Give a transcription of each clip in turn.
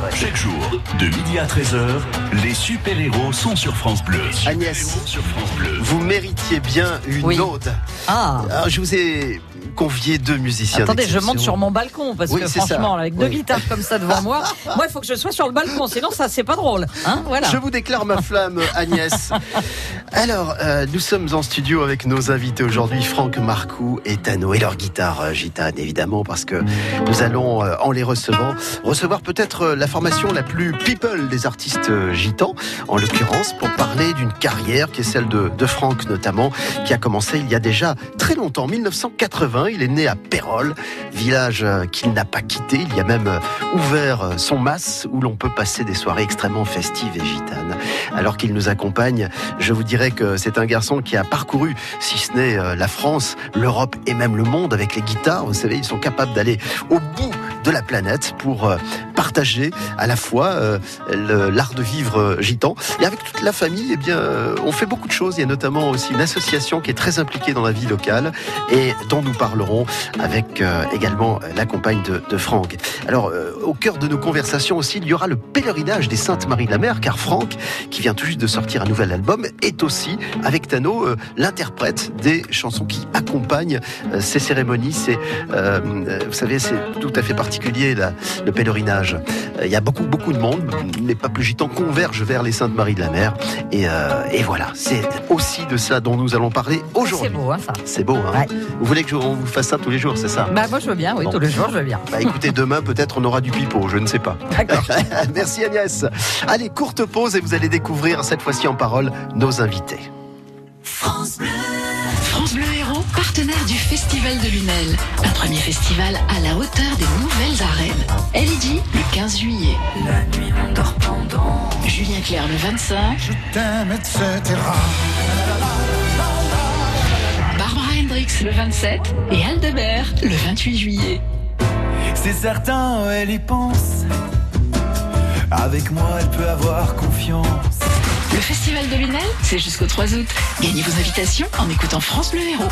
Vrai. Chaque jour, de midi à 13h, les super-héros sont sur France Bleu. Agnès, Sur France Bleu. vous méritiez bien une Oui. ode. Ah Alors, je vous ai convié deux musiciens. Attendez, je monte sur mon balcon parce Oui, que ça. franchement, avec deux Oui. guitares comme ça devant moi, moi il faut que je sois sur le balcon, sinon ça c'est pas drôle. Hein voilà. Je vous déclare ma flamme, Agnès. Alors, euh, nous sommes en studio avec nos invités aujourd'hui, Franck Marcoux et Tano, et leur guitare euh, gitane, évidemment, parce que nous allons, euh, en les recevant, recevoir peut-être la formation la plus people des artistes gitans, en l'occurrence, pour parler d'une carrière qui est celle de, de Franck, notamment, qui a commencé il y a déjà très longtemps, 1980. Il est né à Pérol, village euh, qu'il n'a pas quitté. Il y a même euh, ouvert euh, son mas où l'on peut passer des soirées extrêmement festives et gitanes. Alors qu'il nous accompagne, je vous dirais que c'est un garçon qui a parcouru, si ce n'est la France, l'Europe et même le monde avec les guitares. Vous savez, ils sont capables d'aller au bout de la planète pour partager à la fois l'art de vivre gitan et avec toute la famille eh bien on fait beaucoup de choses il y a notamment aussi une association qui est très impliquée dans la vie locale et dont nous parlerons avec euh, également la compagne de, de Franck. Alors euh, au cœur de nos conversations aussi il y aura le pèlerinage des Saintes Marie de la Mer car Franck qui vient tout juste de sortir un nouvel album est aussi avec Tano euh, l'interprète des chansons qui accompagnent ces cérémonies. C'est vous savez c'est tout à fait particulier le pèlerinage. Il y a beaucoup beaucoup de monde les peuples gitans convergent vers les Saintes Marie de la Mer. Et, et voilà c'est aussi de ça dont nous allons parler C'est aujourd'hui beau, hein, ça. c'est beau hein. Ouais. vous voulez que je- on vous fasse ça tous les jours c'est ça Bah moi je veux bien, oui, Bon. tous les jours je veux bien. bah écoutez, demain peut-être on aura du pipeau, je ne sais pas. D'accord. Merci Agnès. Allez, courte pause et vous allez découvrir cette fois-ci en parole nos invités. France Bleu Héros, partenaire du Festival de Lunel. Un premier festival à la hauteur des nouvelles arènes. LED le 15 juillet. La nuit on dort pendant. Julien Clerc le 25. je t'aime, etc. Le 27. Et Aldebert le 28 juillet. C'est certain, elle y pense. Avec moi, elle peut avoir confiance. Le Festival de Lunel, c'est jusqu'au 3 août. Gagnez vos invitations en écoutant France Bleu Héros.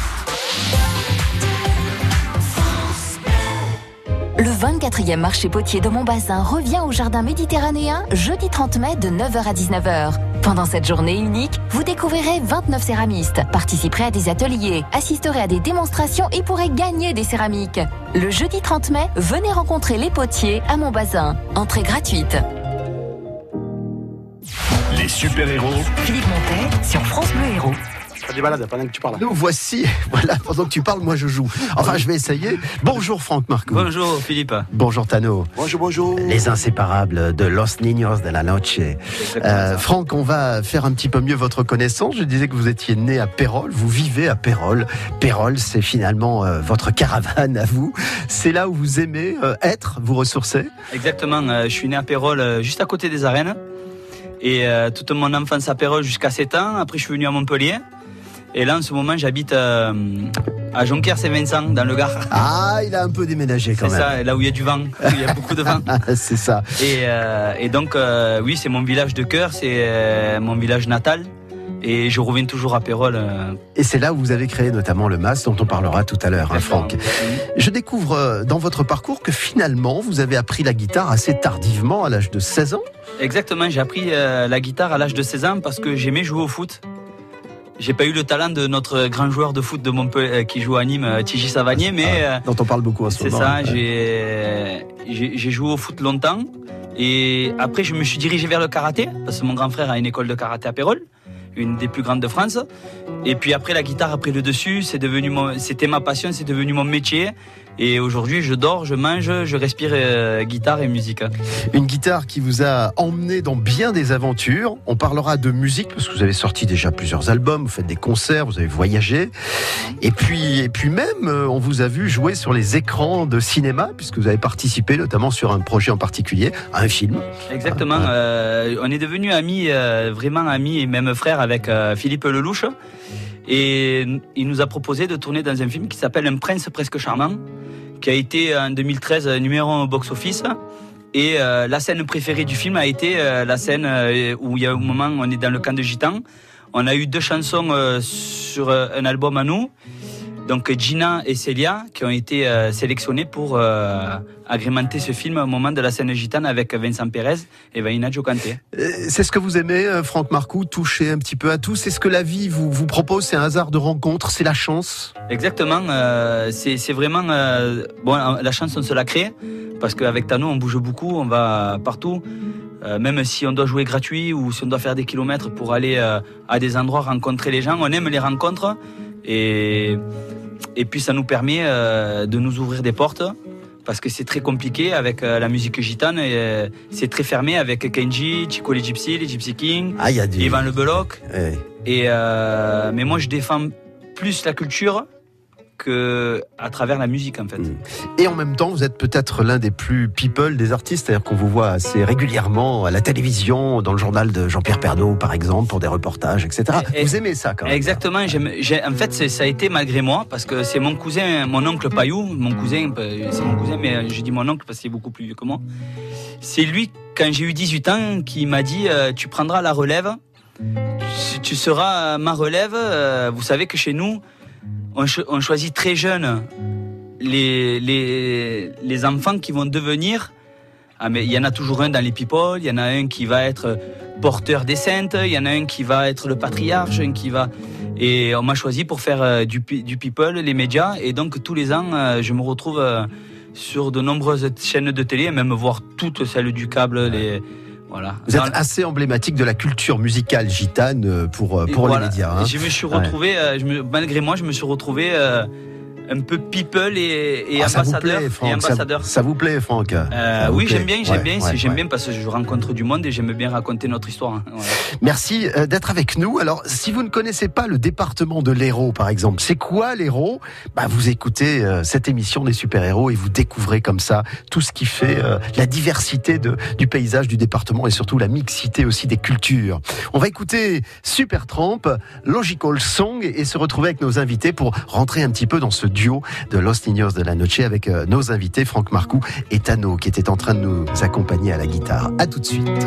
Le 24e marché potier de Montbazin revient au jardin méditerranéen jeudi 30 mai de 9h à 19h. Pendant cette journée unique, vous découvrirez 29 céramistes, participerez à des ateliers, assisterez à des démonstrations et pourrez gagner des céramiques. Le jeudi 30 mai, venez rencontrer les potiers à Montbazin. Entrée gratuite. Les super-héros Philippe Montet sur France Bleu Héros. Des balades pendant que tu parles. Nous voici, voilà, pendant que tu parles, moi je joue. Enfin, je vais essayer. Bonjour Franck Marcou. Bonjour Philippe. Bonjour Tano. Bonjour, bonjour. Les inséparables de Los Niños de la Noche. Euh, Franck, on va faire un petit peu mieux votre connaissance. Je disais que vous étiez né à Pérol, vous vivez à Pérol. Pérol, c'est finalement euh, votre caravane à vous. C'est là où vous aimez euh, être, vous ressourcer. Exactement, euh, je suis né à Pérol, euh, juste à côté des arènes. Et euh, toute mon enfance à Pérol jusqu'à 7 ans. Après, je suis venu à Montpellier. Et là, en ce moment, j'habite euh, à Jonquière-Saint-Vincent, dans le Gard. Ah, il a un peu déménagé quand C'est même. ça, là où il y a du vent, où il y a beaucoup de vent. C'est ça. Et, euh, et donc, euh, oui, c'est mon village de cœur, c'est euh, mon village natal. Et je reviens toujours à Pérol. Et c'est là où vous avez créé notamment le MAS dont on parlera tout à l'heure, hein, Franck. Je découvre dans votre parcours que finalement vous avez appris la guitare assez tardivement, à l'âge de 16 ans. Exactement, j'ai appris la guitare à l'âge de 16 ans parce que j'aimais jouer au foot. J'ai pas eu le talent de notre grand joueur de foot de Montpellier euh, qui joue à Nîmes, euh, Tiji Savanier, mais euh, dont on parle beaucoup ce c'est ça, Ouais. j'ai j'ai joué au foot longtemps. Et après, je me suis dirigé vers le karaté, parce que mon grand frère a une école de karaté à Pérol, une des plus grandes de France. Et puis après, la guitare a pris le dessus, c'est devenu c'était ma passion, c'est devenu mon métier. Et aujourd'hui, je dors, je mange, je respire euh, guitare et musique. Une guitare qui vous a emmené dans bien des aventures. On parlera de musique parce que vous avez sorti déjà plusieurs albums, vous faites des concerts, vous avez voyagé. Et puis, et puis même, euh, on vous a vu jouer sur les écrans de cinéma puisque vous avez participé notamment sur un projet en particulier, un film. Exactement. Ah, euh, on est devenus amis, euh, vraiment amis et même frères avec euh, Philippe Lelouch. Et il nous a proposé de tourner dans un film qui s'appelle Un prince presque charmant, qui a été en 2013 numéro 1 au box-office. Et euh, la scène préférée du film a été euh, la scène euh, où il y a un moment on est dans le camp de gitans. On a eu deux chansons euh, sur euh, un album à nous. Donc Gina et Celia qui ont été euh, sélectionnés pour euh, agrémenter ce film au moment de la scène gitane avec Vincent Pérez et Vaina Jocante. Euh, C'est ce que vous aimez, euh, Franck Marcoux, toucher un petit peu à tout? C'est ce que la vie vous, vous propose, c'est un hasard de rencontre, c'est la chance? Exactement, euh, c'est vraiment bon. La chance on se la crée parce qu'avec Tano on bouge beaucoup, on va partout. Euh, même si on doit jouer gratuit ou si on doit faire des kilomètres pour aller euh, à des endroits rencontrer les gens, on aime les rencontres et et puis ça nous permet euh, de nous ouvrir des portes parce que c'est très compliqué avec euh, la musique gitane et euh, c'est très fermé avec Kenji, Chico les Gypsy, les Gypsy King, Ah, il y a du. Ivan Le Beloc. Ouais. Et euh, mais moi je défends plus la culture que à travers la musique en fait. Et en même temps, vous êtes peut-être l'un des plus people des artistes, c'est-à-dire qu'on vous voit assez régulièrement à la télévision, dans le journal de Jean-Pierre Pernaut, par exemple, pour des reportages, etc. Et- vous aimez ça quand même Exactement. en fait, c'est- ça a été malgré moi parce que c'est mon cousin, mon oncle Payou, mon cousin, euh, c'est mon cousin, mais je dis mon oncle parce qu'il est beaucoup plus vieux que moi. C'est lui, quand j'ai eu 18 ans, qui m'a dit euh, Tu prendras la relève, tu, tu seras ma relève. Euh, vous savez que chez nous, on, cho- on choisit très jeune les, les, les enfants qui vont devenir. Ah, mais il y en a toujours un dans les people, il y en a un qui va être porteur des saintes, il y en a un qui va être le patriarche, un qui va. Et on m'a choisi pour faire euh, du, du people, les médias. Et donc tous les ans, euh, je me retrouve euh, sur de nombreuses chaînes de télé, même voir toutes celles du câble. Voilà. Vous êtes assez emblématique de la culture musicale gitane euh, pour, euh, pour voilà. les médias. hein. Je me suis retrouvé, euh, je me- malgré moi, je me suis retrouvé un peu people et, et Ah, ça vous ambassadeur. plaît, Franck, ça, ambassadeur. ça vous plaît, Franck Euh, vous oui, j'aime bien, j'aime Ouais, bien, ouais, j'aime ouais. bien parce que je rencontre du monde et j'aime bien raconter notre histoire. hein. Merci euh, d'être avec nous. Alors, si vous ne connaissez pas le département de l'Hérault, par exemple, c'est quoi l'Hérault? Bah, Vous écoutez euh, cette émission des super-héros et vous découvrez comme ça tout ce qui fait euh, la diversité de, du paysage du département et surtout la mixité aussi des cultures. On va écouter Supertramp, Logical Song et se retrouver avec nos invités pour rentrer un petit peu dans ce duo de Los Niños de la Noche avec euh, nos invités Franck Marcoux et Tano qui étaient en train de nous accompagner à la guitare. À tout de suite.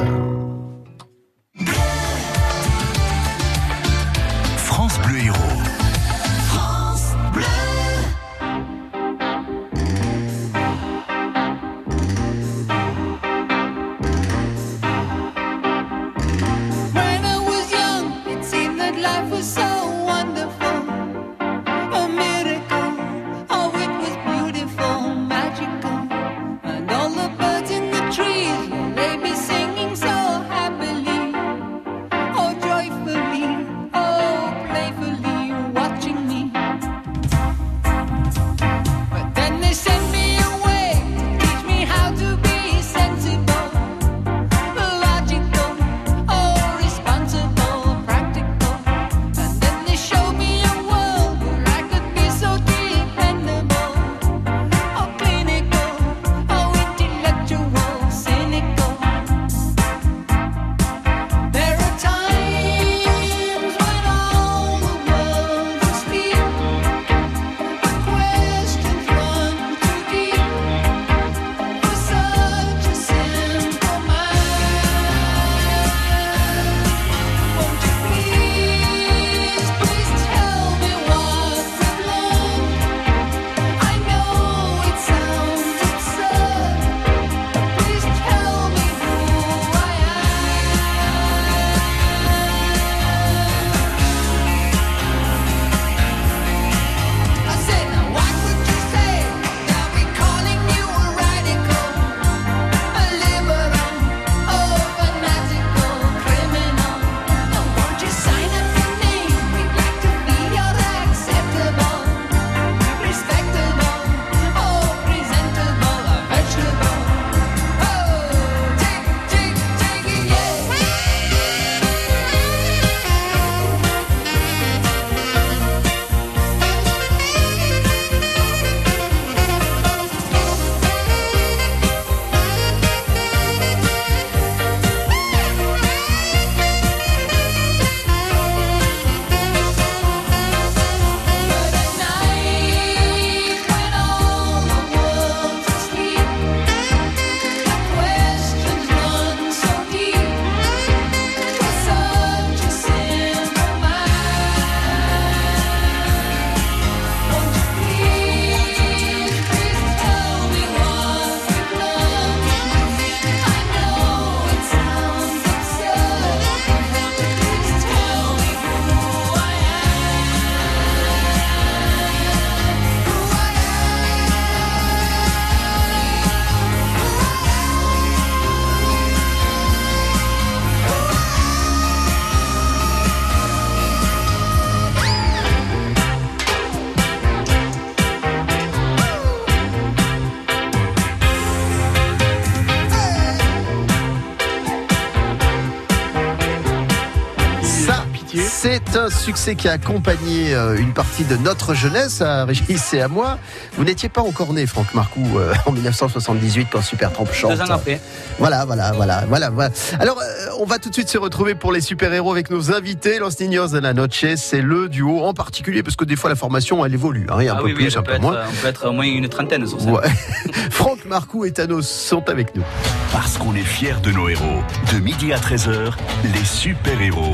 Succès qui a accompagné euh, une partie de notre jeunesse, à Régis et à moi. Vous n'étiez pas encore né, Franck Marcoux, euh, en 1978 quand Supertramp chante. Deux ans après. Voilà, voilà, voilà, voilà, voilà. Alors, euh, on va tout de suite se retrouver pour les super-héros avec nos invités. Los Niños de la Noche, c'est le duo en particulier, parce que des fois la formation, elle évolue. hein, un Ah peu oui, oui, plus, un peu être, moins. on peut être au moins une trentaine sur scène. Ouais. Franck Marcoux et Thanos sont avec nous. Parce qu'on est fiers de nos héros. De midi à 13h, les super-héros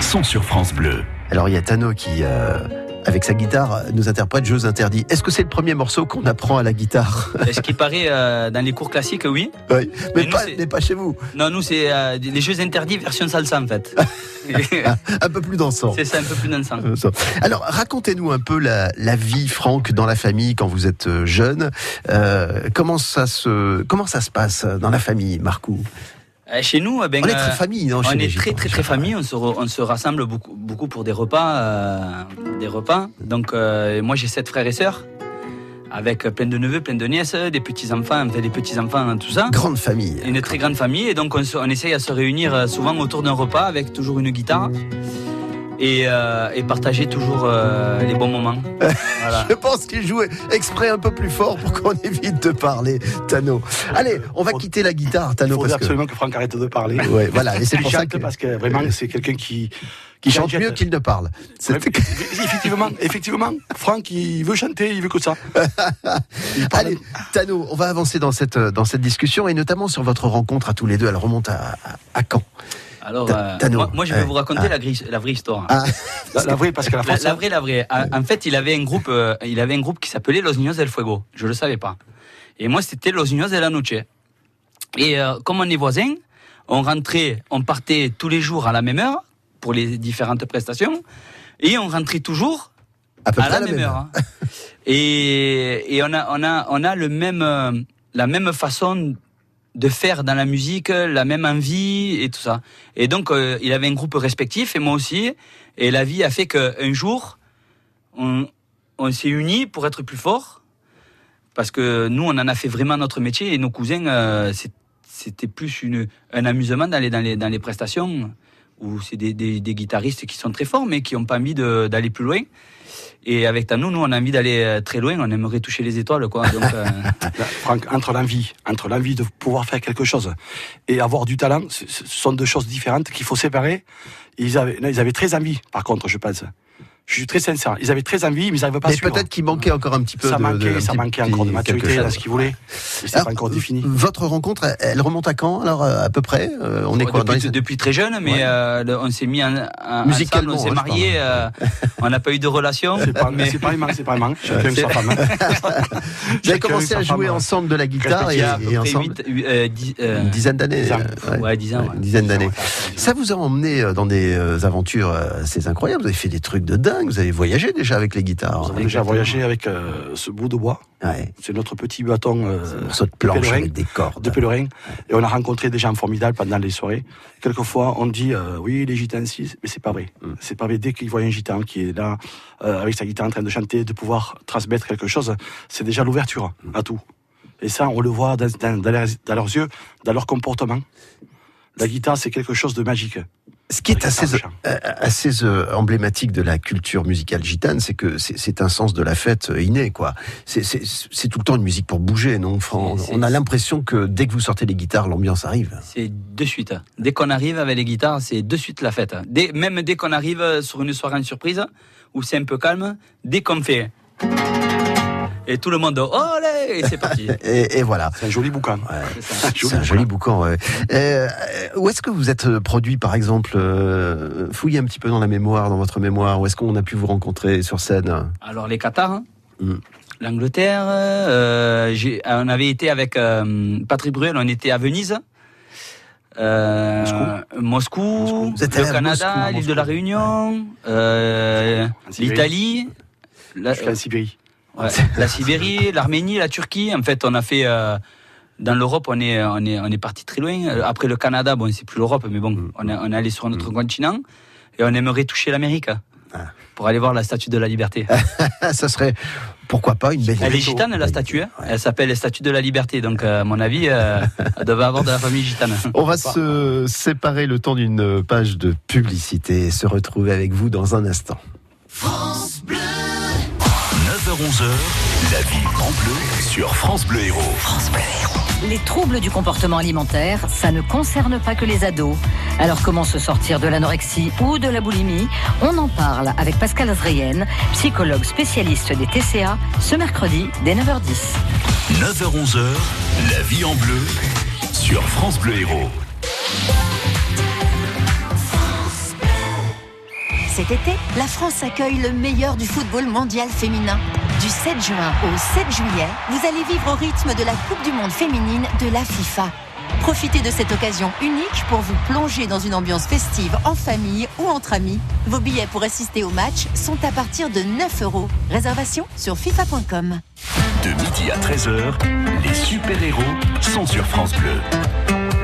sont sur France Bleu. Alors, il y a Tano qui, euh, avec sa guitare, nous interprète Jeux interdits. Est-ce que c'est le premier morceau qu'on apprend à la guitare Et Ce qui paraît euh, dans les cours classiques, oui. Oui. Mais, pas, c'est- mais pas chez vous. Non, nous, c'est euh, les jeux interdits version salsa, en fait. Un peu plus dansant. c'est ça, un peu plus dansant. Euh. Alors, racontez-nous un peu la, la vie, Franck, dans la famille quand vous êtes euh, jeune. Euh, comment ça se comment ça se passe dans la famille, Marcou? Chez nous, eh ben, On est euh, très famille, non on est très très très famille, on se, re- on se rassemble beaucoup, beaucoup pour des repas, euh, des repas. Donc euh, moi j'ai sept frères et sœurs, avec plein de neveux, plein de nièces, des petits enfants, enfin des petits enfants, tout ça. Grande famille. Une très grande famille et donc on, se- on essaye à se réunir euh, souvent autour d'un repas avec toujours une guitare et, euh, et partager toujours euh, les bons moments. Voilà. Je pense qu'il jouait exprès un peu plus fort pour qu'on évite de parler, Tano. Allez, on va quitter la guitare, Il Tano, faudrait parce absolument que Franck arrête de parler. ouais, voilà, et c'est Il pour ça que parce que vraiment c'est quelqu'un qui il chante mieux qu'il ne parle. Ouais, effectivement, effectivement, Franck il veut chanter, il veut que ça. Il Allez, Tano, on va avancer dans cette, dans cette discussion et notamment sur votre rencontre à tous les deux. Elle remonte à, à, à quand? Alors, euh, moi, moi, je vais euh, vous raconter ah. la, gris- la vraie histoire. Ah, la, la vraie parce que la La, France. la vraie, la vraie. En- fait, il avait un groupe, euh, il avait un groupe qui s'appelait Los Niños del Fuego. Je le savais pas. Et moi, c'était Los Niños de la Noche. Et euh, comme on est voisins, on rentrait, on partait tous les jours à la même heure pour les différentes prestations, et on rentrait toujours à peu à près la, même heure. hein. Et, et on a, on a, on a le même, euh, la même façon de faire dans la musique, la même envie et tout ça. Et donc, euh, il avait un groupe respectif et moi aussi. Et la vie a fait qu'un jour, on, s'est unis pour être plus forts. Parce que nous, on en a fait vraiment notre métier et nos cousins, euh, c'était plus une, un amusement d'aller dans les, dans les prestations où c'est des, des, des guitaristes qui sont très forts mais qui n'ont pas envie d'aller plus loin. Et avec Tano, nous, on a envie d'aller euh, très loin, on aimerait toucher les étoiles. Quoi. Donc, euh, Franck, entre l'envie, entre l'envie de pouvoir faire quelque chose et avoir du talent, ce sont deux choses différentes qu'il faut séparer. Ils avaient, ils avaient très envie, par contre, je pense. Je suis très sincère. Ils avaient très envie, mais ils n'arrivaient pas à Mais suivre. peut-être qu'il manquait encore un petit peu ça de, manquait, de- ça petit- manquait encore de maturité dans ce qu'ils voulaient. C'est pas encore défini. Votre rencontre, elle- remonte à quand Alors euh, à peu près Euh, On est quoi depuis, les- depuis très jeune, mais Ouais. euh, on s'est mis en, en- Musicalement, ensemble, on s'est mariés, euh, on n'a pas eu de relation. C'est pas, mais c'est pas aimant, c'est pas aimant. Chacun sa femme. Vous avez commencé à jouer ensemble de la guitare et, ensemble une dizaine d'années. ouais, dix ans, ouais. une dizaine d'années. Ça vous a emmené dans des aventures assez incroyables. Vous avez fait des trucs de dingue. Vous avez voyagé déjà avec les guitares. Nous avons déjà voyagé avec euh, ce bout de bois. Ouais. C'est notre petit bâton euh, morceau de planche pèlerin. avec des cordes. de pèlerin. Et on a rencontré des gens formidables pendant les soirées. Quelquefois, on dit euh, oui, les gitans, si, mais c'est pas vrai. Mm. C'est pas vrai. Dès qu'ils voient un gitan qui est là, euh, avec sa guitare en train de chanter, de pouvoir transmettre quelque chose, c'est déjà l'ouverture à tout. Et ça, on le voit dans, dans- dans leurs, dans leurs yeux, dans leur comportement. La guitare, c'est quelque chose de magique. Ce qui est assez, euh, assez euh, emblématique de la culture musicale gitane, c'est que c'est un sens de la fête euh, inné, quoi. C'est- tout le temps une musique pour bouger, non, Fran? On a l'impression que dès que vous sortez les guitares, l'ambiance arrive. C'est de suite. Dès qu'on arrive avec les guitares, c'est de suite la fête. Dès- même dès qu'on arrive sur une soirée en surprise, où c'est un peu calme, dès qu'on fait... Et tout le monde, olé, et c'est parti. Et, et voilà. C'est un joli bouquin. C'est un joli boucan. ouais. Euh, où est-ce que vous êtes euh, produit, par exemple euh, Fouillez un petit peu dans la mémoire, dans votre mémoire. Où est-ce qu'on a pu vous rencontrer sur scène? Alors les Qatars, hein. Mm. l'Angleterre, euh, j'ai- on avait été avec euh, Patrick Bruel, on était à Venise. Euh, Moscou, Moscou. Vous êtes allé le Canada, Moscou, l'île de la. Réunion, euh, l'Italie, la, Sibérie. Ouais, la Sibérie, l'Arménie, la Turquie. En fait, on a fait euh, dans l'Europe, on est on est on est parti très loin. Euh, Après le Canada, bon, c'est plus l'Europe, mais bon, Mm. on est on est allé sur notre continent et on aimerait toucher l'Amérique Ah. pour aller voir la Statue de la Liberté. Ça serait pourquoi pas une belle Elle est gitane, la statue. hein. Elle s'appelle la statue de la liberté. Donc, euh, à mon avis, euh, elle devait avoir de la famille gitane. On va se séparer le temps d'une page de publicité et se retrouver avec vous dans un instant. 9h-11h, la vie en bleu sur France Bleu Héros. Les troubles du comportement alimentaire, ça ne concerne pas que les ados. Alors comment se sortir de l'anorexie ou de la boulimie On en parle avec Pascal Azrayen, psychologue spécialiste des TCA, ce mercredi dès 9h10. 9h-11h, la vie en bleu sur France Bleu Héros. Cet été, la France accueille le meilleur du football mondial féminin. Du 7 juin au 7 juillet, vous allez vivre au rythme de la Coupe du Monde féminine de la FIFA. Profitez de cette occasion unique pour vous plonger dans une ambiance festive en famille ou entre amis. Vos billets pour assister au match sont à partir de 9 euros. Réservation sur fifa.com. De midi à 13h, les super-héros sont sur France Bleu.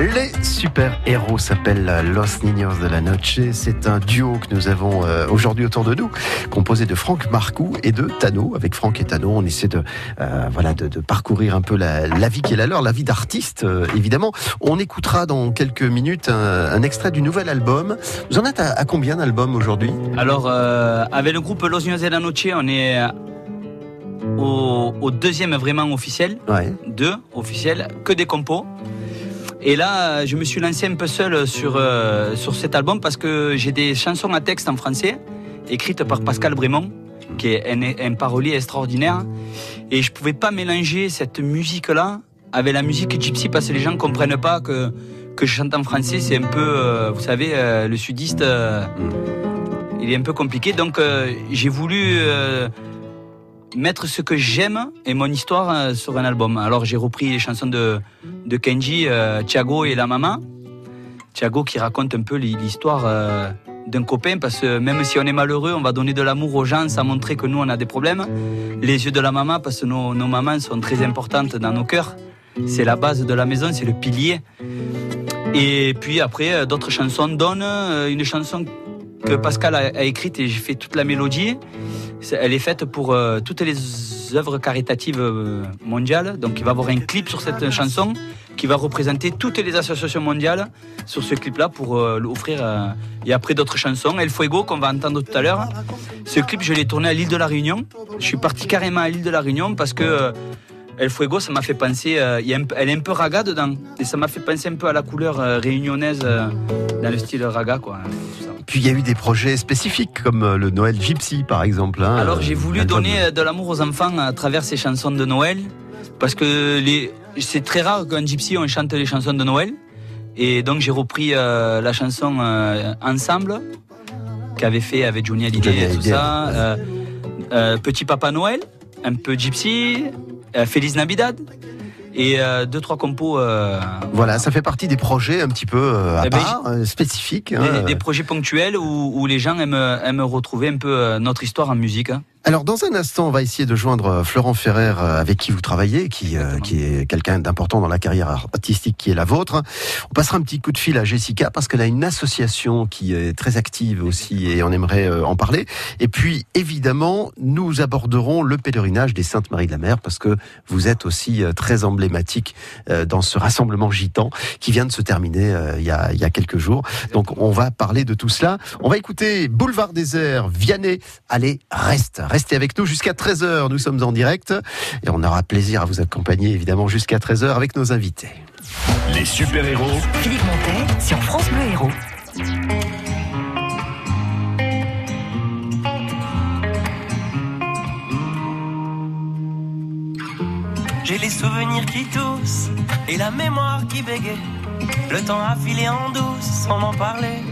Les super-héros s'appellent Los Niños de la Noche. C'est un duo que nous avons euh, aujourd'hui autour de nous, composé de Franck Marcoux et de Tano. Avec Franck et Tano, on essaie de, euh, voilà, de, de parcourir un peu la, la vie qui est la leur, la vie d'artiste, euh, évidemment. On écoutera dans quelques minutes un, un extrait du nouvel album. Vous en êtes à, à combien d'albums aujourd'hui? Alors, euh, avec le groupe Los Niños de la Noche, on est au, au deuxième vraiment officiel. Ouais. Deux officiels, que des compos. Et là, je me suis lancé un peu seul sur, euh, sur cet album parce que j'ai des chansons à texte en français, écrites par Pascal Brémond, qui est un, un parolier extraordinaire. Et je pouvais pas mélanger cette musique-là avec la musique gypsy parce que les gens comprennent pas que, que je chante en français. C'est un peu, euh, vous savez, euh, le sudiste, euh, il est un peu compliqué. Donc, euh, j'ai voulu euh, mettre ce que j'aime et mon histoire euh, sur un album. Alors, j'ai repris les chansons de, de Kenji, euh, Thiago et la maman. Thiago qui raconte un peu l'histoire euh, d'un copain parce que même si on est malheureux, on va donner de l'amour aux gens sans montrer que nous on a des problèmes. Les yeux de la maman parce que nos, nos mamans sont très importantes dans nos cœurs. C'est la base de la maison, c'est le pilier. Et puis après, d'autres chansons donnent. Une chanson que Pascal a, a écrite et j'ai fait toute la mélodie. Elle est faite pour euh, toutes les œuvres caritatives euh, mondiales. Donc il va y avoir un clip sur cette chanson qui va représenter toutes les associations mondiales sur ce clip-là pour euh, l'offrir. et après d'autres chansons, El Fuego qu'on va entendre tout à l'heure. Ce clip, je l'ai tourné à l'île de la Réunion. Je suis parti carrément à l'île de la Réunion parce que El Fuego, ça m'a fait penser. elle est un peu raga dedans. Et ça m'a fait penser un peu à la couleur réunionnaise dans le style raga, quoi. Puis il y a eu des projets spécifiques comme euh, le Noël Gypsy par exemple. hein, Alors j'ai voulu donner euh, de l'amour aux enfants à travers ces chansons de Noël, parce que les... c'est très rare qu'un gypsy on chante les chansons de Noël, et donc j'ai repris euh, la chanson euh, Ensemble qu'avait fait avec Johnny Hallyday et tout ça, euh, Petit Papa Noël, un peu gypsy, Feliz Navidad et euh, deux trois compos. euh, Voilà, ça fait partie des projets un petit peu euh, à Eh ben, part, euh, spécifiques. des, hein. des projets ponctuels où, où les gens aiment, aiment retrouver un peu notre histoire en musique. hein. Alors dans un instant, on va essayer de joindre euh, Florent Ferrer euh, avec qui vous travaillez, qui, euh, qui est quelqu'un d'important dans la carrière artistique qui est la vôtre. On passera un petit coup de fil à Jessica parce qu'elle a une association qui est très active aussi et on aimerait euh, en parler. Et puis évidemment, nous aborderons le pèlerinage des Saintes Marie de la Mer parce que vous êtes aussi euh, très emblématique euh, dans ce rassemblement gitan qui vient de se terminer euh, il y, a, il y a quelques jours. Donc on va parler de tout cela. On va écouter Boulevard désert, Vianney. Allez, reste, restez avec nous jusqu'à 13h. Nous sommes en direct et on aura plaisir à vous accompagner évidemment jusqu'à 13h avec nos invités. Les super-héros Philippe Montet sur France Bleu Héros. J'ai les souvenirs qui toussent et la mémoire qui bégaye. Le temps a filé en douce sans m'en parler.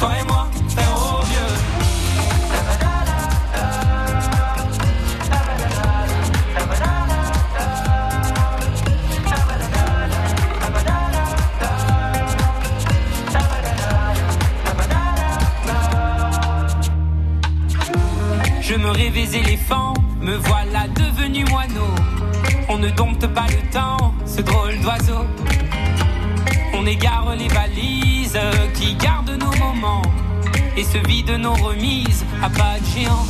toi et moi, frère au vieux. Je me rêvais éléphant, me voilà devenu moineau. On ne dompte pas le temps, ce drôle d'oiseau. On égare les valises qui gardent nos moments et se vide nos remises à pas de géant.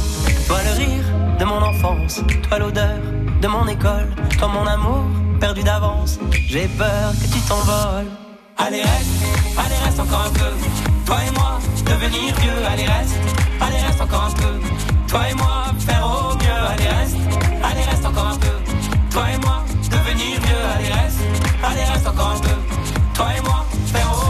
Toi le rire de mon enfance, toi l'odeur de mon école, toi mon amour perdu d'avance. J'ai peur que tu t'envoles. Allez reste, allez reste encore un peu. Toi et moi, devenir vieux. Allez reste, allez reste encore un peu. Toi et moi, faire au mieux. Allez reste, allez reste encore un peu. Toi et moi, devenir vieux. Allez reste, allez reste encore un peu. Toi et moi, faire au mieux.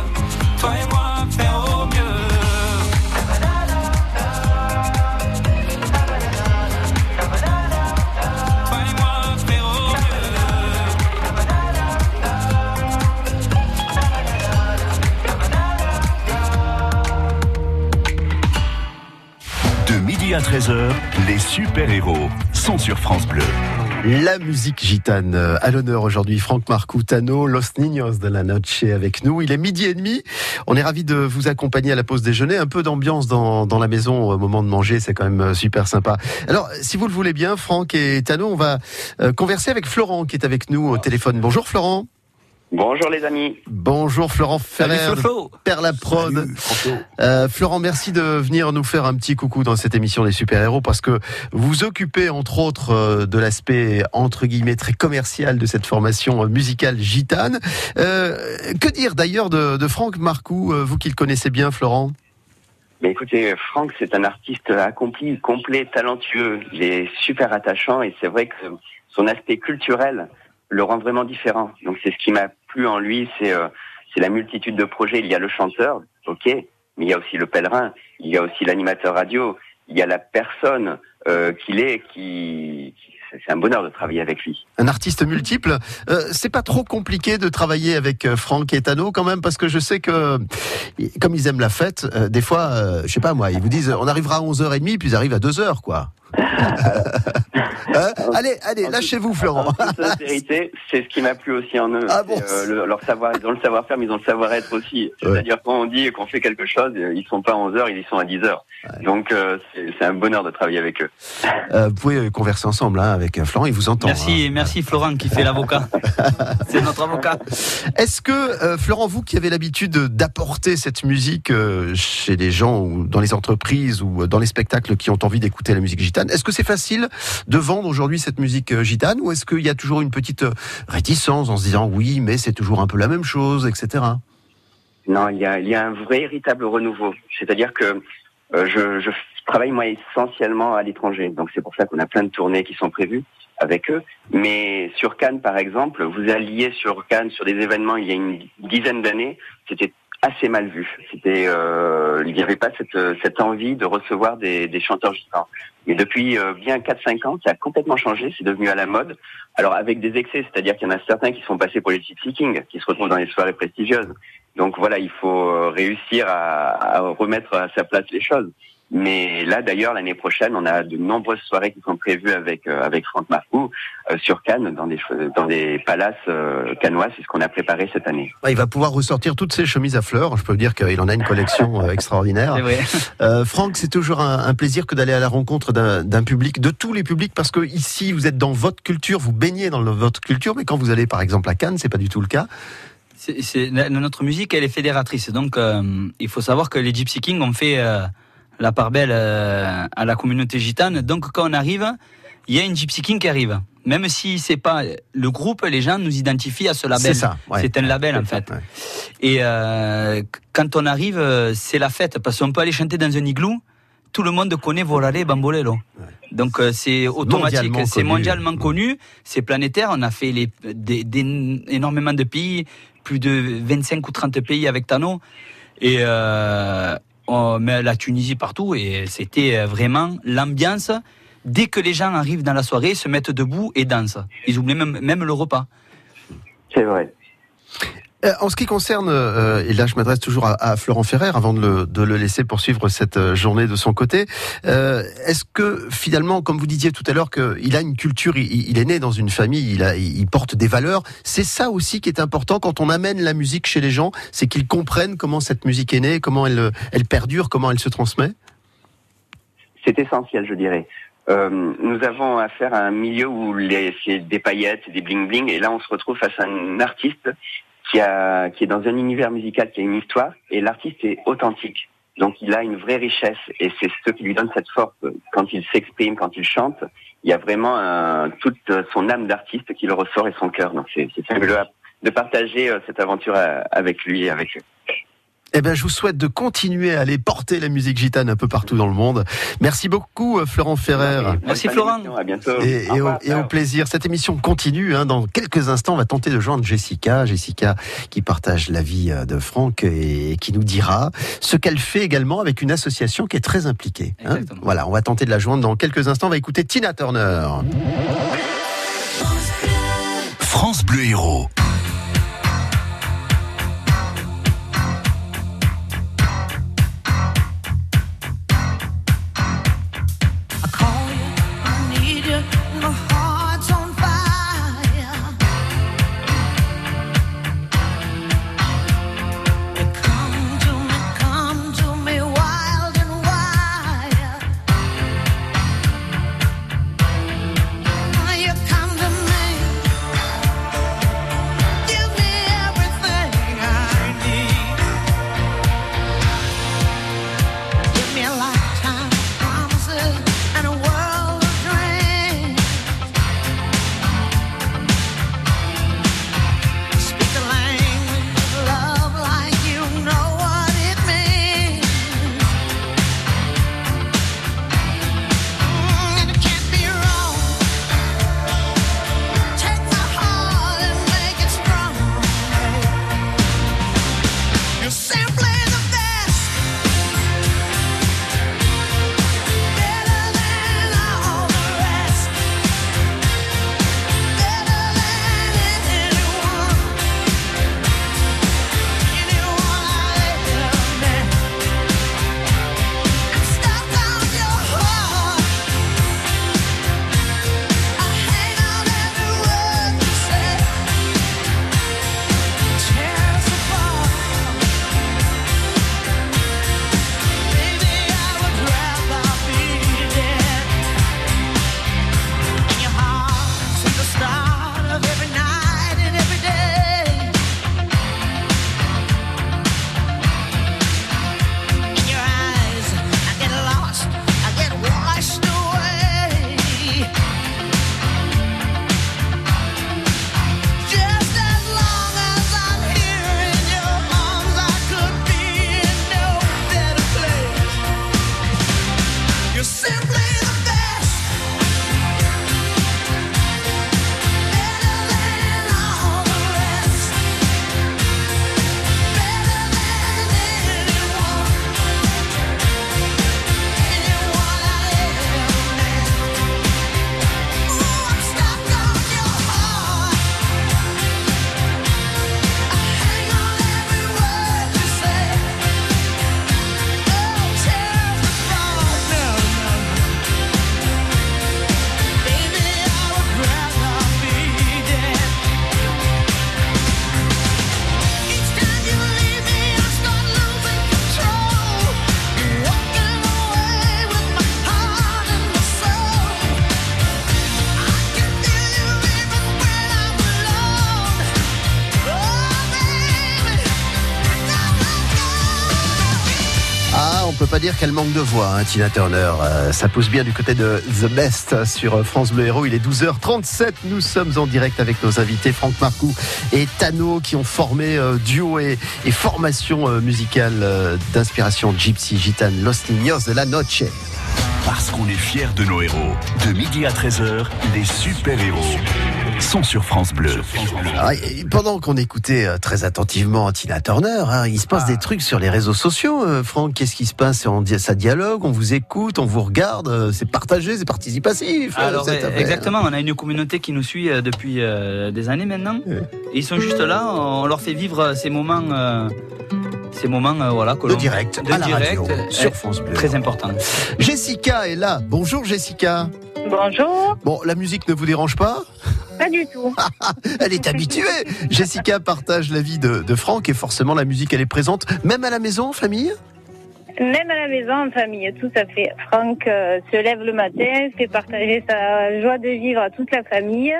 13h, les super-héros sont sur France Bleu. La musique gitane euh, à l'honneur aujourd'hui. Franck Marcoutano, Los Niños de la Noche avec nous. Il est midi et demi. On est ravi de vous accompagner à la pause déjeuner. Un peu d'ambiance dans, dans la maison au moment de manger, c'est quand même euh, super sympa. Alors, si vous le voulez bien, Franck et Tano, on va euh, converser avec Florent qui est avec nous au téléphone. Bonjour Florent. Bonjour les amis. Bonjour Florent Ferrer. Père la prod. Euh, Florent, merci de venir nous faire un petit coucou dans cette émission des super-héros parce que vous occupez entre autres euh, de l'aspect entre guillemets très commercial de cette formation euh, musicale gitane. Euh, que dire d'ailleurs de, de Franck Marcoux, euh, vous qui le connaissez bien Florent? Mais écoutez, Franck, c'est un artiste accompli, complet, talentueux. Il est super attachant et c'est vrai que son aspect culturel le rend vraiment différent. Donc c'est ce qui m'a plu en lui, c'est euh, c'est la multitude de projets. Il y a le chanteur, ok, mais il y a aussi le pèlerin, il y a aussi l'animateur radio, il y a la personne euh, qu'il est, qui, c'est un bonheur de travailler avec lui. un artiste multiple. Euh, c'est pas trop compliqué de travailler avec euh, Franck et Tano quand même parce que je sais que comme ils aiment la fête, euh, des fois, euh, je sais pas moi, ils vous disent on arrivera à 11h30 puis ils arrivent à 2h quoi. Hein allez, allez, lâchez-vous Florent. En toute sincérité, c'est ce qui m'a plu aussi en eux. C'est, euh, le- leur savoir, ils ont le savoir-faire, mais ils ont le savoir-être aussi. C'est-à-dire quand on dit qu'on fait quelque chose, euh, ils sont pas à 11 heures, ils y sont à 10 heures. Donc euh, c'est un bonheur de travailler avec eux. Euh, vous pouvez converser ensemble hein, avec euh, Florent, il vous entend. Merci, merci Florent qui fait l'avocat. C'est notre avocat. Est-ce que, euh, Florent, vous qui avez l'habitude d'apporter cette musique euh, chez les gens ou dans les entreprises ou dans les spectacles qui ont envie d'écouter la musique est-ce que c'est facile de vendre aujourd'hui cette musique euh, gitane ou est-ce qu'il y a toujours une petite euh, réticence en se disant oui, mais c'est toujours un peu la même chose, etc. Non, il y a, un véritable renouveau. C'est-à-dire que euh, je, je travaille moi essentiellement à l'étranger, donc c'est pour ça qu'on a plein de tournées qui sont prévues avec eux. Mais sur Cannes, par exemple, vous alliez sur Cannes sur des événements il y a une dizaine d'années, c'était assez mal vu. C'était, euh, il n'y avait pas cette, cette envie de recevoir des, des chanteurs gitans. Mais depuis euh, bien 4-5 ans, ça a complètement changé, c'est devenu à la mode. Alors avec des excès, c'est-à-dire qu'il y en a certains qui sont passés pour les lip-syncing, qui se retrouvent dans les soirées prestigieuses. Donc voilà, il faut euh, réussir à, à remettre à sa place les choses. Mais là, d'ailleurs, l'année prochaine, on a de nombreuses soirées qui sont prévues avec euh, avec Franck Marcoux euh, sur Cannes, dans des dans des palaces euh, cannois. C'est ce qu'on a préparé cette année. Il va pouvoir ressortir toutes ses chemises à fleurs. Je peux vous dire qu'il en a une collection euh, extraordinaire. Euh, Franck, c'est toujours un, un plaisir que d'aller à la rencontre d'un public, de tous les publics, parce que ici, vous êtes dans votre culture, vous baignez dans le- votre culture, mais quand vous allez, par exemple, à Cannes, c'est pas du tout le cas. Notre musique, elle est fédératrice. Donc, euh, il faut savoir que les Gypsy Kings ont fait euh, la part belle euh, à la communauté gitane. Donc quand on arrive, il y a une Gypsy King qui arrive. Même si c'est pas le groupe, les gens nous identifient à ce label. C'est ça, ouais. C'est un label en fait. Et euh, quand on arrive, c'est la fête parce qu'on peut aller chanter dans un igloo. Tout le monde connaît Volare Bambolelo. Donc euh, c'est automatique, c'est mondialement connu, c'est planétaire. On a fait les, des, des- énormément de pays, plus de 25 ou 30 pays avec Tano. Et euh, on met la Tunisie partout et c'était euh, vraiment l'ambiance. Dès que les gens arrivent dans la soirée, se mettent debout et dansent. Ils oublient même, même le repas. C'est vrai. Euh, en ce qui concerne, euh, et là je m'adresse toujours à, à Florent Ferrer avant de le, de le laisser poursuivre cette euh, journée de son côté, euh, est-ce que finalement, comme vous disiez tout à l'heure, qu'il a une culture, il, est né dans une famille, il, a, il porte des valeurs, c'est ça aussi qui est important quand on amène la musique chez les gens, c'est qu'ils comprennent comment cette musique est née, comment elle, elle perdure, comment elle se transmet? C'est essentiel, je dirais. Euh, nous avons affaire à un milieu où c'est des paillettes, des bling bling, et là on se retrouve face à un artiste qui a qui est dans un univers musical qui a une histoire, et l'artiste est authentique. Donc il a une vraie richesse, et c'est ce qui lui donne cette force quand il s'exprime, quand il chante. Il y a vraiment un- toute son âme d'artiste qui le ressort et son cœur. Donc c'est c'est fabuleux de partager euh, cette aventure euh, avec lui et avec eux. Eh bien, je vous souhaite de continuer à aller porter la musique gitane un peu partout dans le monde. Merci beaucoup, euh, Florent Ferrer. Merci Florent. À bientôt. Et, Au et au, revoir. et au plaisir. Cette émission continue. hein. Dans quelques instants, on va tenter de joindre Jessica. Jessica qui partage la vie euh, de Franck et qui nous dira ce qu'elle fait également avec une association qui est très impliquée. hein. Voilà, on va tenter de la joindre dans quelques instants. On va écouter Tina Turner. France Bleu Héros. Qu'elle manque de voix, hein, Tina Turner. Euh, ça pousse bien du côté de The Best sur France Bleu Héros. Il est 12h37. Nous sommes en direct avec nos invités Franck Marcoux et Tano qui ont formé euh, duo et, formation euh, musicale d'inspiration gypsy, gitane, Los Niños de la Noche. Parce qu'on est fiers de nos héros. De midi à 13h, les super-héros sont sur France Bleu. Ah, pendant qu'on écoutait euh, très attentivement Tina Turner, hein, il se passe des trucs sur les réseaux sociaux. euh, Franck, qu'est-ce qui se passe On ça dialogue, on vous écoute, on vous regarde, euh, c'est partagé, c'est participatif. Alors, affaire. exactement, on a une communauté qui nous suit depuis euh, des années maintenant. Et ils sont juste là, on leur fait vivre ces moments, euh, ces moments, euh, voilà, que De direct, de à la direct, radio, euh, sur France Bleu. Très important. Jessica est là. Bonjour Jessica. Bonjour. Bon, la musique ne vous dérange pas? Pas du tout. Elle est habituée. Jessica partage la vie de, de Franck et forcément la musique elle est présente, même à la maison, en famille. Même à la maison, en famille, tout à fait. Franck euh, se lève le matin, fait partager sa joie de vivre à toute la famille.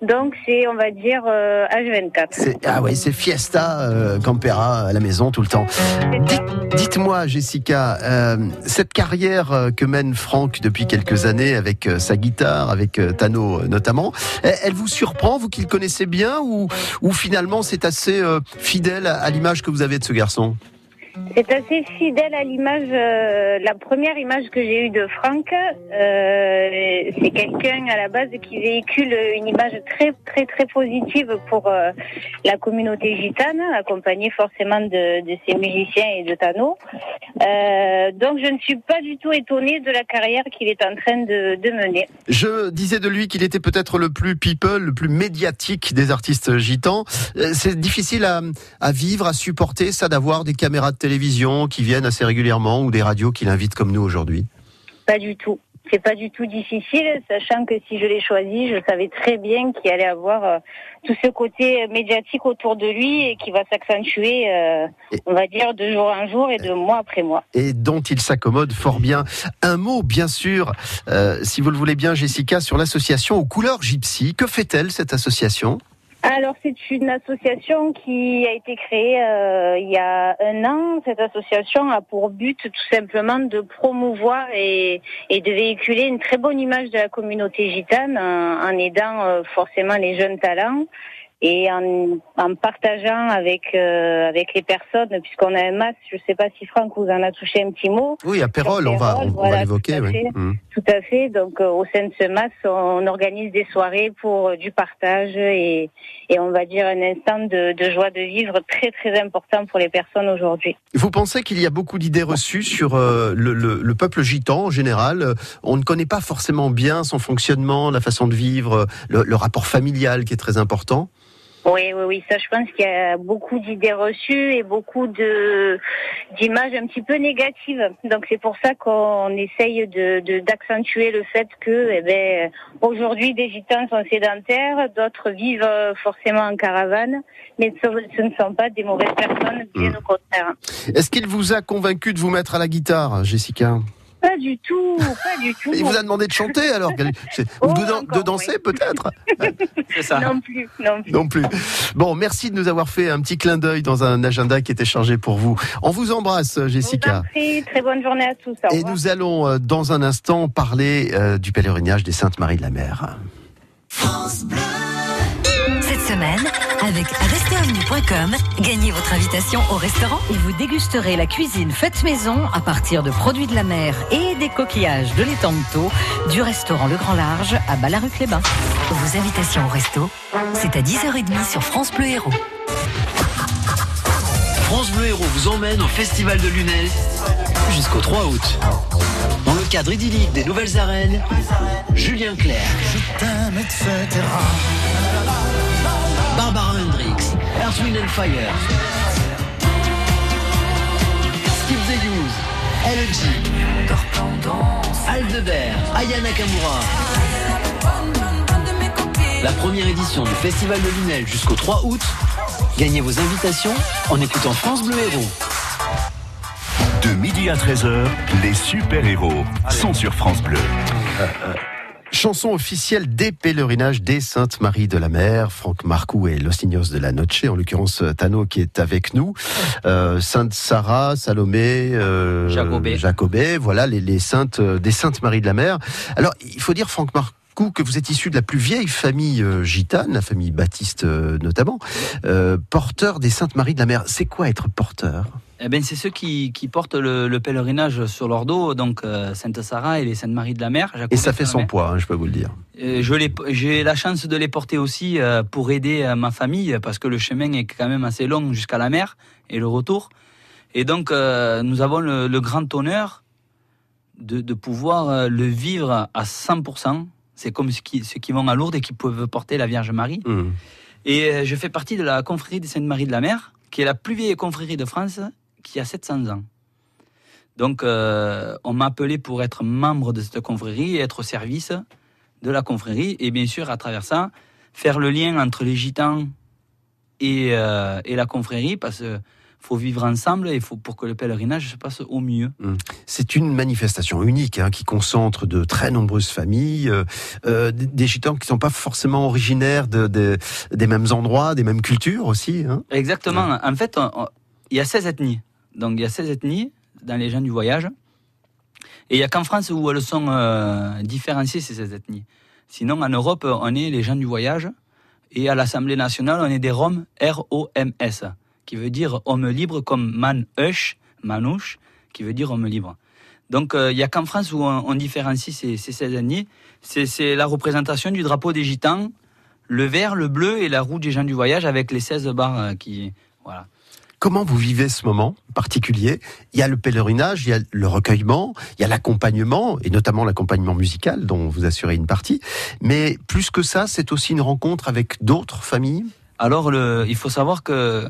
Donc c'est, on va dire, euh, H24. C'est- Ah ouais, c'est fiesta euh, campera à la maison tout le temps. Dites- Dites-moi, Jessica, euh, cette carrière que mène Franck depuis quelques années avec sa guitare, avec Tano notamment, elle, elle vous surprend, vous qui le connaissez bien, ou, ou finalement c'est assez fidèle à, à l'image que vous avez de ce garçon? C'est assez fidèle à l'image, euh, la première image que j'ai eue de Franck. euh, c'est quelqu'un à la base qui véhicule une image très très très positive pour euh, la communauté gitane, accompagné forcément de, ses musiciens et de Tano. Donc je ne suis pas du tout étonnée de la carrière qu'il est en train de, mener. Je disais de lui qu'il était peut-être le plus people, le plus médiatique des artistes gitans. C'est difficile à, vivre, à supporter ça d'avoir des caméras télévision qui viennent assez régulièrement ou des radios qui l'invitent comme nous aujourd'hui. Pas du tout. C'est pas du tout difficile, sachant que si je l'ai choisi, je savais très bien qu'il allait avoir euh, tout ce côté médiatique autour de lui et qui va s'accentuer, euh, on va dire, de jour en jour et de mois après mois. et dont il s'accommode fort bien. Un mot, bien sûr, euh, si vous le voulez bien, Jessica, sur l'association aux couleurs gypsy. Que fait-elle, cette association? Alors c'est une association qui a été créée euh, il y a un an. Cette association a pour but tout simplement de promouvoir et, de véhiculer une très bonne image de la communauté gitane en, en aidant euh, forcément les jeunes talents et en, en partageant avec euh, avec les personnes puisqu'on a un masque. Je ne sais pas si Franck vous en a touché un petit mot. Oui, à Pérol, on va, on, va l'évoquer. tout à oui. fait. Mm. Tout à fait. Donc, euh, au sein de ce MAS, on organise des soirées pour euh, du partage et, et on va dire un instant de, de joie de vivre très, très important pour les personnes aujourd'hui. Vous pensez qu'il y a beaucoup d'idées reçues sur le, le- le peuple gitan en général? On ne connaît pas forcément bien son fonctionnement, la façon de vivre, le, le rapport familial qui est très important. Oui, oui, oui. Ça, je pense qu'il y a beaucoup d'idées reçues et beaucoup de d'images un petit peu négatives. Donc, c'est pour ça qu'on essaye de de- d'accentuer le fait que, eh ben, aujourd'hui, des gitans sont sédentaires, d'autres vivent euh, forcément en caravane, mais ce, ce ne sont pas des mauvaises personnes, bien au contraire. Est-ce qu'il vous a convaincu de vous mettre à la guitare, Jessica? Pas du tout, pas du tout. Il vous a demandé de chanter alors Ou de, dan- de danser peut-être C'est ça. Non plus, non plus. Non plus. Bon, merci de nous avoir fait un petit clin d'œil dans un agenda qui était chargé pour vous. On vous embrasse, Jessica. Merci, très bonne journée à tous. Au Et revoir. nous allons euh, dans un instant parler euh, du pèlerinage des Saintes Marie de la Mer. Semaine, avec restaurant.com, gagnez votre invitation au restaurant et vous dégusterez la cuisine faite maison à partir de produits de la mer et des coquillages de l'étang-de-Thau du restaurant Le Grand Large à Ballaruc-les-Bains. Vos invitations au resto, c'est à 10h30 sur France Bleu Héros. France Bleu Héros vous emmène au Festival de Lunel jusqu'au 3 août. Dans le cadre idyllique des nouvelles arènes, Julien Clerc, Barbara Hendricks, Earth, Wind and Fire, Skip the Use, LG, Aldebert, Aya Nakamura. La première édition du Festival de Lunel jusqu'au 3 août. Gagnez vos invitations en écoutant France Bleu Héros. De midi à 13h, les super-héros sont sur France Bleu. Chanson officielle des pèlerinages des Saintes Marie de la Mer. Franck Marcou et Los Niños de la Noche, en l'occurrence Tano qui est avec nous. Euh, Sainte Sarah, Salomé, euh, Jacobé. Jacobé, voilà les, les saintes euh, des Saintes Marie de la Mer. Alors il faut dire Franck Marcou que vous êtes issu de la plus vieille famille euh, gitane, la famille baptiste euh, notamment, euh, porteur des Saintes Marie de la Mer. C'est quoi être porteur? Eh ben, c'est ceux qui, qui portent le, le pèlerinage sur leur dos, donc euh, Sainte Sarah et les Saintes Marie de la Mer. Et ça fait son poids, hein, je peux vous le dire. Euh, J'ai la chance de les porter aussi euh, pour aider euh, ma famille, parce que le chemin est quand même assez long jusqu'à la mer et le retour. Et donc, nous avons le, le grand honneur de, de pouvoir le vivre à 100%. C'est comme ceux qui, ceux qui vont à Lourdes et qui peuvent porter la Vierge Marie. Mmh. Et je fais partie de la confrérie des Saintes Marie de la Mer, qui est la plus vieille confrérie de France, qui a 700 ans. Donc, euh, on m'a appelé pour être membre de cette confrérie et être au service de la confrérie. Et bien sûr, à travers ça, faire le lien entre les gitans et, euh, et la confrérie, parce qu'il faut vivre ensemble et faut pour que le pèlerinage se passe au mieux. Mmh. C'est une manifestation unique hein, qui concentre de très nombreuses familles, euh, des- gitans qui ne sont pas forcément originaires de, de- des mêmes endroits, des mêmes cultures aussi. hein. Exactement. En fait, il y a 16 ethnies. Donc, il y a 16 ethnies dans les gens du voyage. Et il n'y a qu'en France où elles sont euh, différenciées, ces 16 ethnies. Sinon, en Europe, on est les gens du voyage. Et à l'Assemblée nationale, on est des Roms, R-O-M-S, qui veut dire homme libre, comme man Ush, manouche, qui veut dire homme libre. Donc, euh, il n'y a qu'en France où on, différencie ces, ces 16 ethnies. C'est c'est la représentation du drapeau des gitans, le vert, le bleu et la roue des gens du voyage avec les 16 barres euh, qui. Voilà. Comment vous vivez ce moment particulier? Il y a le pèlerinage, il y a le recueillement, il y a l'accompagnement, et notamment l'accompagnement musical dont vous assurez une partie. Mais plus que ça, c'est aussi une rencontre avec d'autres familles? Alors, il faut savoir que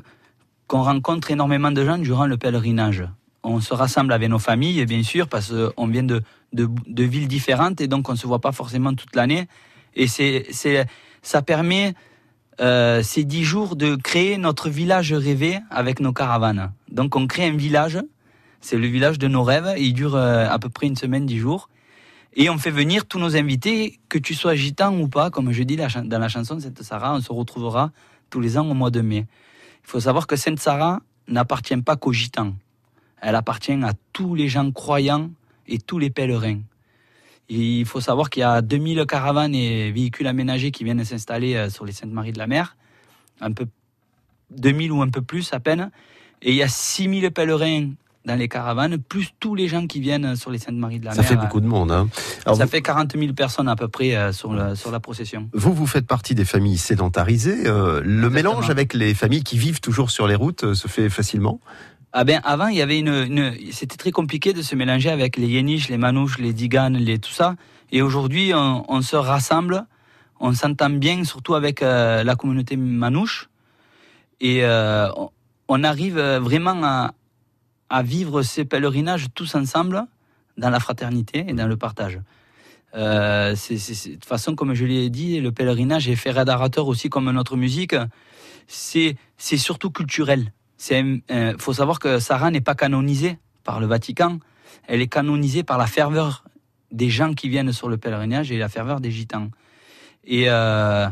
qu'on rencontre énormément de gens durant le pèlerinage. On se rassemble avec nos familles, bien sûr, parce qu'on vient de, de, villes différentes et donc on ne se voit pas forcément toute l'année. Et c'est, ça permet euh, ces dix jours de créer notre village rêvé avec nos caravanes. Donc on crée un village, c'est le village de nos rêves, il dure euh, à peu près une semaine, dix jours. Et on fait venir tous nos invités, que tu sois gitan ou pas, comme je dis dans la chanson Sainte Sarah, on se retrouvera tous les ans au mois de mai. Il faut savoir que Sainte Sarah n'appartient pas qu'aux gitans. Elle appartient à tous les gens croyants et tous les pèlerins. Il faut savoir qu'il y a 2000 caravanes et véhicules aménagés qui viennent s'installer euh, sur les Saintes-Maries de la Mer. Un peu 2000 ou un peu plus à peine. Et il y a 6000 pèlerins dans les caravanes, plus tous les gens qui viennent sur les Saintes-Maries de la Ça Mer. fait beaucoup de monde. Hein. Alors, ça vous- fait 40 000 personnes à peu près euh, sur, la, sur la procession. Vous, vous faites partie des familles sédentarisées. euh, le mélange avec les familles qui vivent toujours sur les routes euh, se fait facilement? Ah ben avant il y avait une, c'était très compliqué de se mélanger avec les Yéniches, les Manouches, les Diganes, les tout ça. Et aujourd'hui on, se rassemble, on s'entend bien, surtout avec euh, la communauté Manouche. Et euh, on, arrive euh, vraiment à, vivre ces pèlerinages tous ensemble dans la fraternité et dans le partage. De toute façon, comme je l'ai dit, le pèlerinage est fédérateur aussi comme notre musique. C'est surtout culturel. Il faut savoir que Sarah n'est pas canonisée par le Vatican. Elle est canonisée par la ferveur des gens qui viennent sur le pèlerinage et la ferveur des gitans. Et, euh,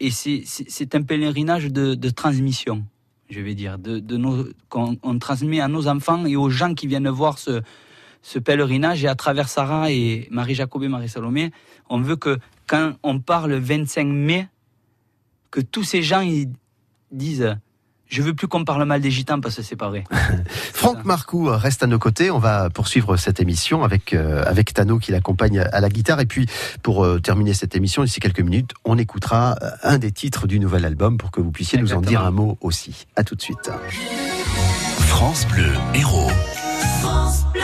et c'est- un pèlerinage de, transmission, je vais dire, de, de qu'on on transmet à nos enfants et aux gens qui viennent voir ce, pèlerinage. Et à travers Sarah et Marie-Jacobé, Marie-Salomé, on veut que quand on part le 25 mai, que tous ces gens disent je veux plus qu'on parle mal des gitans parce que c'est pas vrai. Franck Marcoux reste à nos côtés. On va poursuivre cette émission avec, euh, avec Tano qui l'accompagne à la guitare. Et puis, pour euh, terminer cette émission, d'ici quelques minutes, on écoutera euh, un des titres du nouvel album pour que vous puissiez nous en dire un mot aussi. À tout de suite. France Bleu, héros. France Bleu.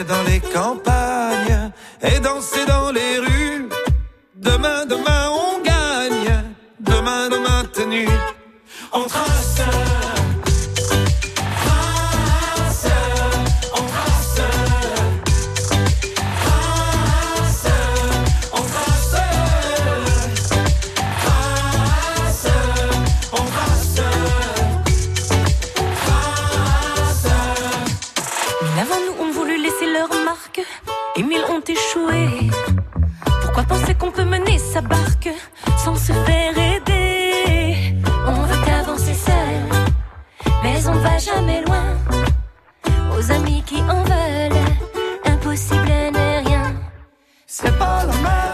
dans les campagnes et danser dans les rues. Demain, demain, on gagne. Demain, demain, tenue. On trace. On on on avant nous ont laisser leur marque et mille ont échoué. Pourquoi penser qu'on peut mener sa barque sans se faire aider? On veut avancer seul, mais on va jamais loin. Aux amis qui en veulent, impossible n'est rien. C'est pas la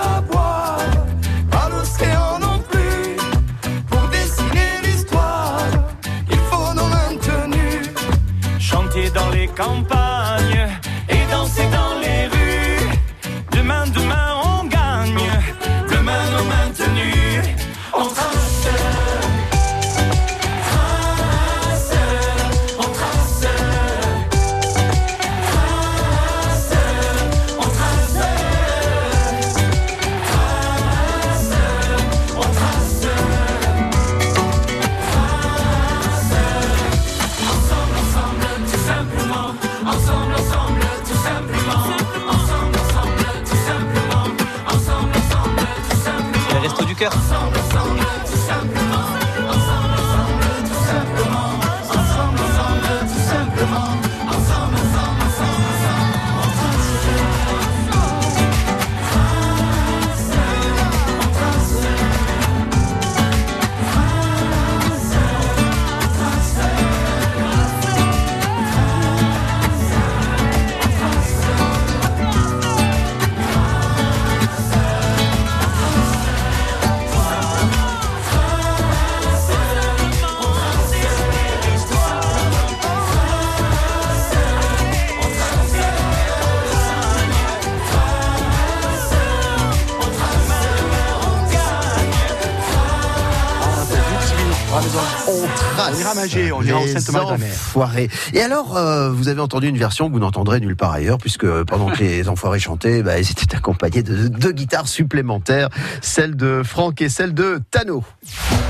On ira on ira en enfoirés. Et alors, euh, vous avez entendu une version que vous n'entendrez nulle part ailleurs, puisque pendant que les enfoirés chantaient, bah, ils étaient accompagnés de deux guitares supplémentaires, celle de Franck et celle de Tano.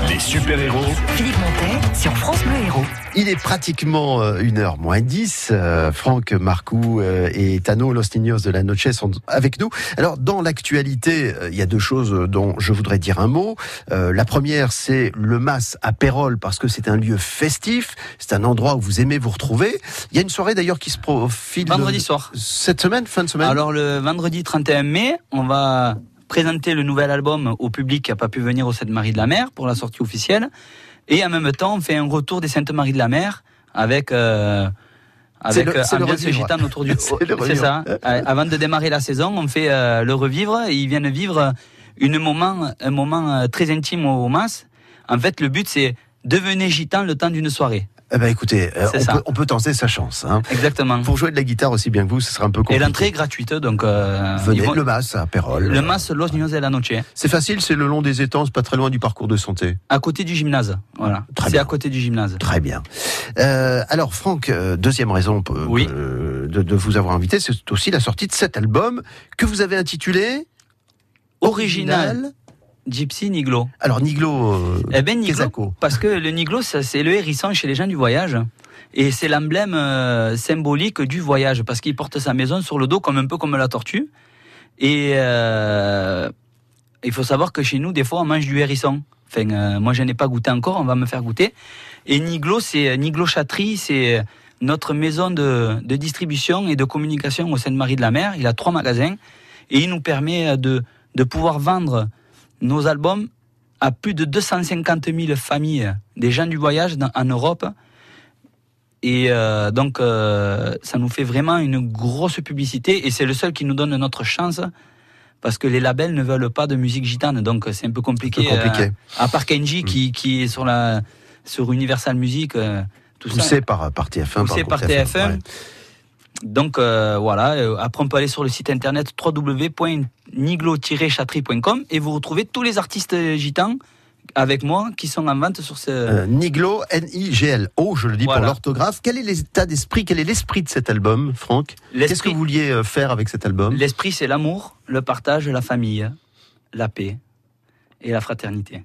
Les super-héros Philippe Montet sur France Bleu Héros. Il est pratiquement euh, une heure moins 10. Euh, Franck, Marcou euh, et Tano Los Niños de la Noche sont avec nous. Alors, dans l'actualité, euh, il y a deux choses dont je voudrais dire un mot. Euh, la première, c'est le Mas à Pérol, parce que c'est un lieu festif. C'est un endroit où vous aimez vous retrouver. Il y a une soirée d'ailleurs qui se profile. Vendredi soir. Cette semaine, fin de semaine Alors le vendredi 31 mai, on va présenter le nouvel album au public qui n'a pas pu venir au Sainte-Marie de la Mer pour la sortie officielle. Et en même temps, on fait un retour des Sainte-Marie de la Mer avec... euh, avec le- ambiance gitane autour du... C'est ça. Avant de démarrer la saison, on fait euh, le revivre et ils viennent vivre une moment, un moment euh, très intime au, au Mas. En fait, le but, c'est devenez gitan le temps d'une soirée. Eh ben, écoutez, euh, on, peut, on peut tenter sa chance. Hein. Exactement. Pour jouer de la guitare aussi bien que vous, ce sera un peu Et compliqué. l'entrée est gratuite, donc... euh, Venez, vont- le Mas à Pérol. Le Mas Los Niños de la Noche. C'est facile, c'est le long des étangs, c'est pas très loin du parcours de santé. À côté du gymnase. Voilà. Très C'est à côté du gymnase. Très bien. Euh, alors Franck, deuxième raison Oui. que- de, de vous avoir invité, c'est aussi la sortie de cet album que vous avez intitulé Original. Gypsy Niglo. Alors Niglo, euh, Eh ben Niglo, parce que le Niglo, c'est le hérisson chez les gens du voyage. Et c'est l'emblème euh, symbolique du voyage, parce qu'il porte sa maison sur le dos, comme un peu comme la tortue. Et euh, il faut savoir que chez nous, des fois, on mange du hérisson. Enfin, euh, moi, je n'ai pas goûté encore, on va me faire goûter. Et Niglo, c'est Niglo Chatterie, c'est notre maison de, de distribution et de communication au Sainte-Marie de la Mer. Il a trois magasins et il nous permet de, de pouvoir vendre nos albums à plus de 250 000 familles des gens du voyage dans- en Europe. Et euh, donc, euh, ça nous fait vraiment une grosse publicité et c'est le seul qui nous donne notre chance parce que les labels ne veulent pas de musique gitane, donc c'est un peu compliqué. Un peu compliqué. euh, à part Kenji qui, qui est sur, la, sur Universal Music, tout ça. poussé par, par TF1. Poussé par par groupe TF1. ouais. Donc euh, voilà, euh, après on peut aller sur le site internet www.niglo-chatterie.com et vous retrouvez tous les artistes gitans avec moi qui sont en vente sur ce. Euh, Niglo, N-I-G-L-O, je le dis Voilà. pour l'orthographe. Quel est l'état d'esprit, quel est l'esprit de cet album, Franck? Qu'est-ce que vous vouliez euh, faire avec cet album? L'esprit, c'est l'amour, le partage, la famille, la paix et la fraternité.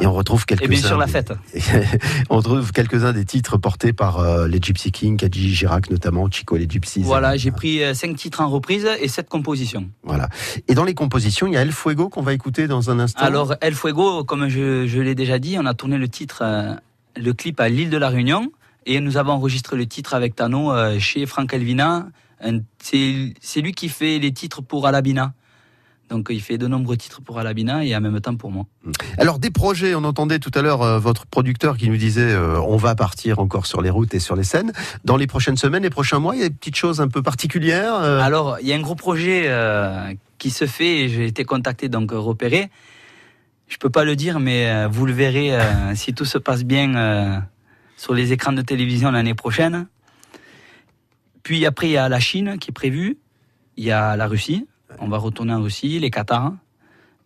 Et on retrouve quelques-uns. Et bien sûr la des- fête. on retrouve quelques-uns des titres portés par euh, les Gypsy Kings, Kadji Girac notamment, Chico et les Gypsies. Voilà, j'ai pris euh, cinq titres en reprise et sept compositions. Voilà. Et dans les compositions, il y a El Fuego qu'on va écouter dans un instant. Alors, El Fuego, comme je, je l'ai déjà dit, on a tourné le titre, euh, le clip à l'île de la Réunion et nous avons enregistré le titre avec Tano euh, chez Franck Elvina. C'est lui qui fait les titres pour Alabina. Donc, il fait de nombreux titres pour Alabina et en même temps pour moi. Alors des projets, on entendait tout à l'heure euh, votre producteur qui nous disait euh, on va partir encore sur les routes et sur les scènes. Dans les prochaines semaines, les prochains mois, il y a des petites choses un peu particulières. euh, Alors, il y a un gros projet qui se fait et j'ai été contacté, donc repéré. Je peux pas le dire, mais vous le verrez si tout se passe bien sur les écrans de télévision l'année prochaine. Puis après, il y a la Chine qui est prévue. Il y a la Russie. On va retourner en Russie, les Qatar.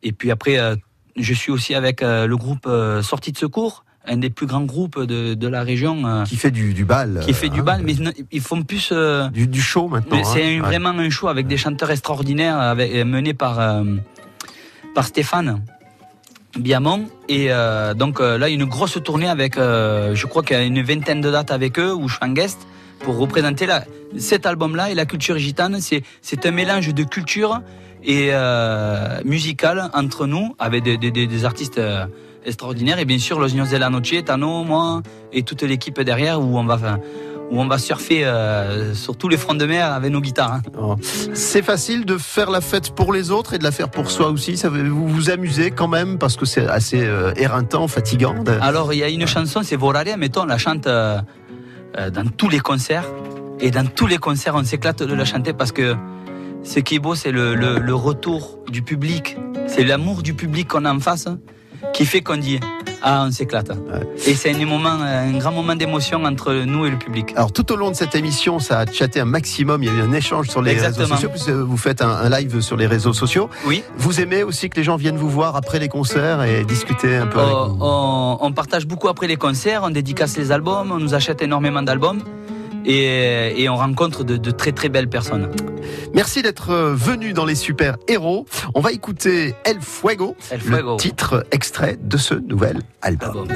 Et puis après, euh, je suis aussi avec euh, le groupe euh, Sortie de Secours, un des plus grands groupes de, de la région. euh, qui fait du, du bal. qui fait du hein, bal, mais ils font plus du, du show maintenant. c'est hein. Ouais. vraiment un show avec des chanteurs extraordinaires, avec, menés par par Stéphane Biamon. Et euh, donc euh, là, une grosse tournée avec, euh, je crois qu'il y a une vingtaine de dates avec eux où je suis en guest pour représenter la, cet album-là et la culture gitane. C'est c'est un mélange de culture et euh, musical entre nous avec des, des- artistes. euh, extraordinaires et bien sûr Los Niños de la Noche, Tano, moi et toute l'équipe derrière où on va où on va surfer euh, sur tous les fronts de mer avec nos guitares. hein. Oh. C'est facile de faire la fête pour les autres et de la faire pour soi aussi. Ça, vous vous amusez quand même parce que c'est assez euh, éreintant, fatigant. de- Alors il y a une chanson, c'est Volaria, mettons, on la chante euh, dans tous les concerts. Et dans tous les concerts, on s'éclate de la chanter parce que ce qui est beau, c'est le, retour du public. C'est l'amour du public qu'on a en face qui fait qu'on dit Ah, on s'éclate. Et c'est un, moment, un grand moment d'émotion entre nous et le public. Alors tout au long de cette émission, ça a chatté un maximum. Il y a eu un échange sur les Exactement. réseaux sociaux puisque vous faites un, un live sur les réseaux sociaux. Oui. Vous aimez aussi que les gens viennent vous voir après les concerts et discuter un peu avec Oh, vous. on, on partage beaucoup après les concerts, on dédicace les albums, on nous achète énormément d'albums et, et on rencontre de, de très très belles personnes. Merci d'être euh, venu dans les super héros. On va écouter El Fuego, El Fuego. le titre extrait de ce nouvel album.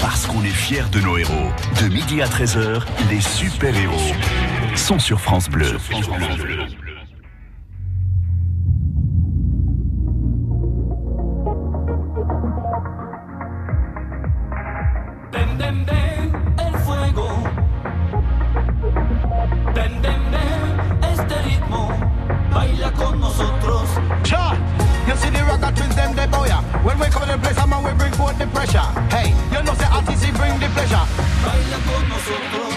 Parce qu'on est fiers de nos héros. De midi à 13h, les super-héros sont sur France Bleu. Ven, When we come to the place, I'm we bring forth the pressure. Hey, you know say RTC bring the pleasure.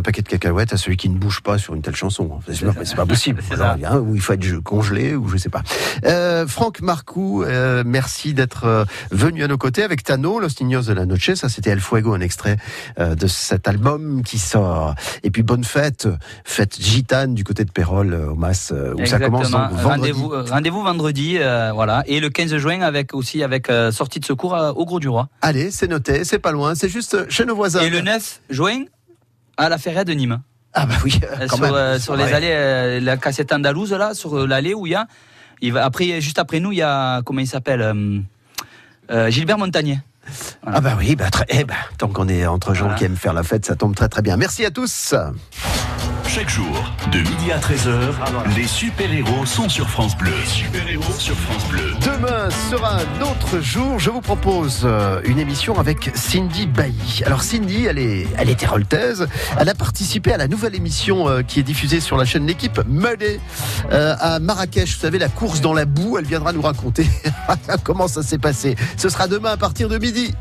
Un paquet de cacahuètes à celui qui ne bouge pas sur une telle chanson. C'est pas, c'est pas possible. Alors, il y a un où il faut être congelé ou je sais pas. Euh, Franck Marcou, euh, merci d'être euh, venu à nos côtés avec Tano, Los Niños de la Noche. Ça, c'était El Fuego, un extrait euh, de cet album qui sort. Et puis bonne fête, fête gitane du côté de Pérol, euh, au Mas, ça commence donc vendredi. Rendez-vous vendredi, voilà. Et le 15 juin avec aussi avec sortie de secours au Gros du Roi. Allez, c'est noté, c'est pas loin, c'est juste chez nos voisins. Et le 9 juin à la Ferrette de Nîmes. Ah bah oui, Euh, quand sur, même. euh, sur les allées, euh, la cassette andalouse là, sur l'allée où il y a, il va après juste après nous il y a comment il s'appelle Gilbert Montagnier. Ah bah oui, bah eh bah, tant qu'on est entre gens Voilà. qui aiment faire la fête, ça tombe très très bien. Merci à tous. Chaque jour, de midi à 13h, les super-héros sont sur France Bleu. Super-héros sur France Bleu. Demain sera un autre jour. Je vous propose euh, une émission avec Cindy Bailly. Alors Cindy, elle est, elle est. Elle a participé à la nouvelle émission euh, qui est diffusée sur la chaîne L'équipe Mudé euh, à Marrakech. Vous savez, la course dans la boue. Elle viendra nous raconter comment ça s'est passé. Ce sera demain à partir de midi.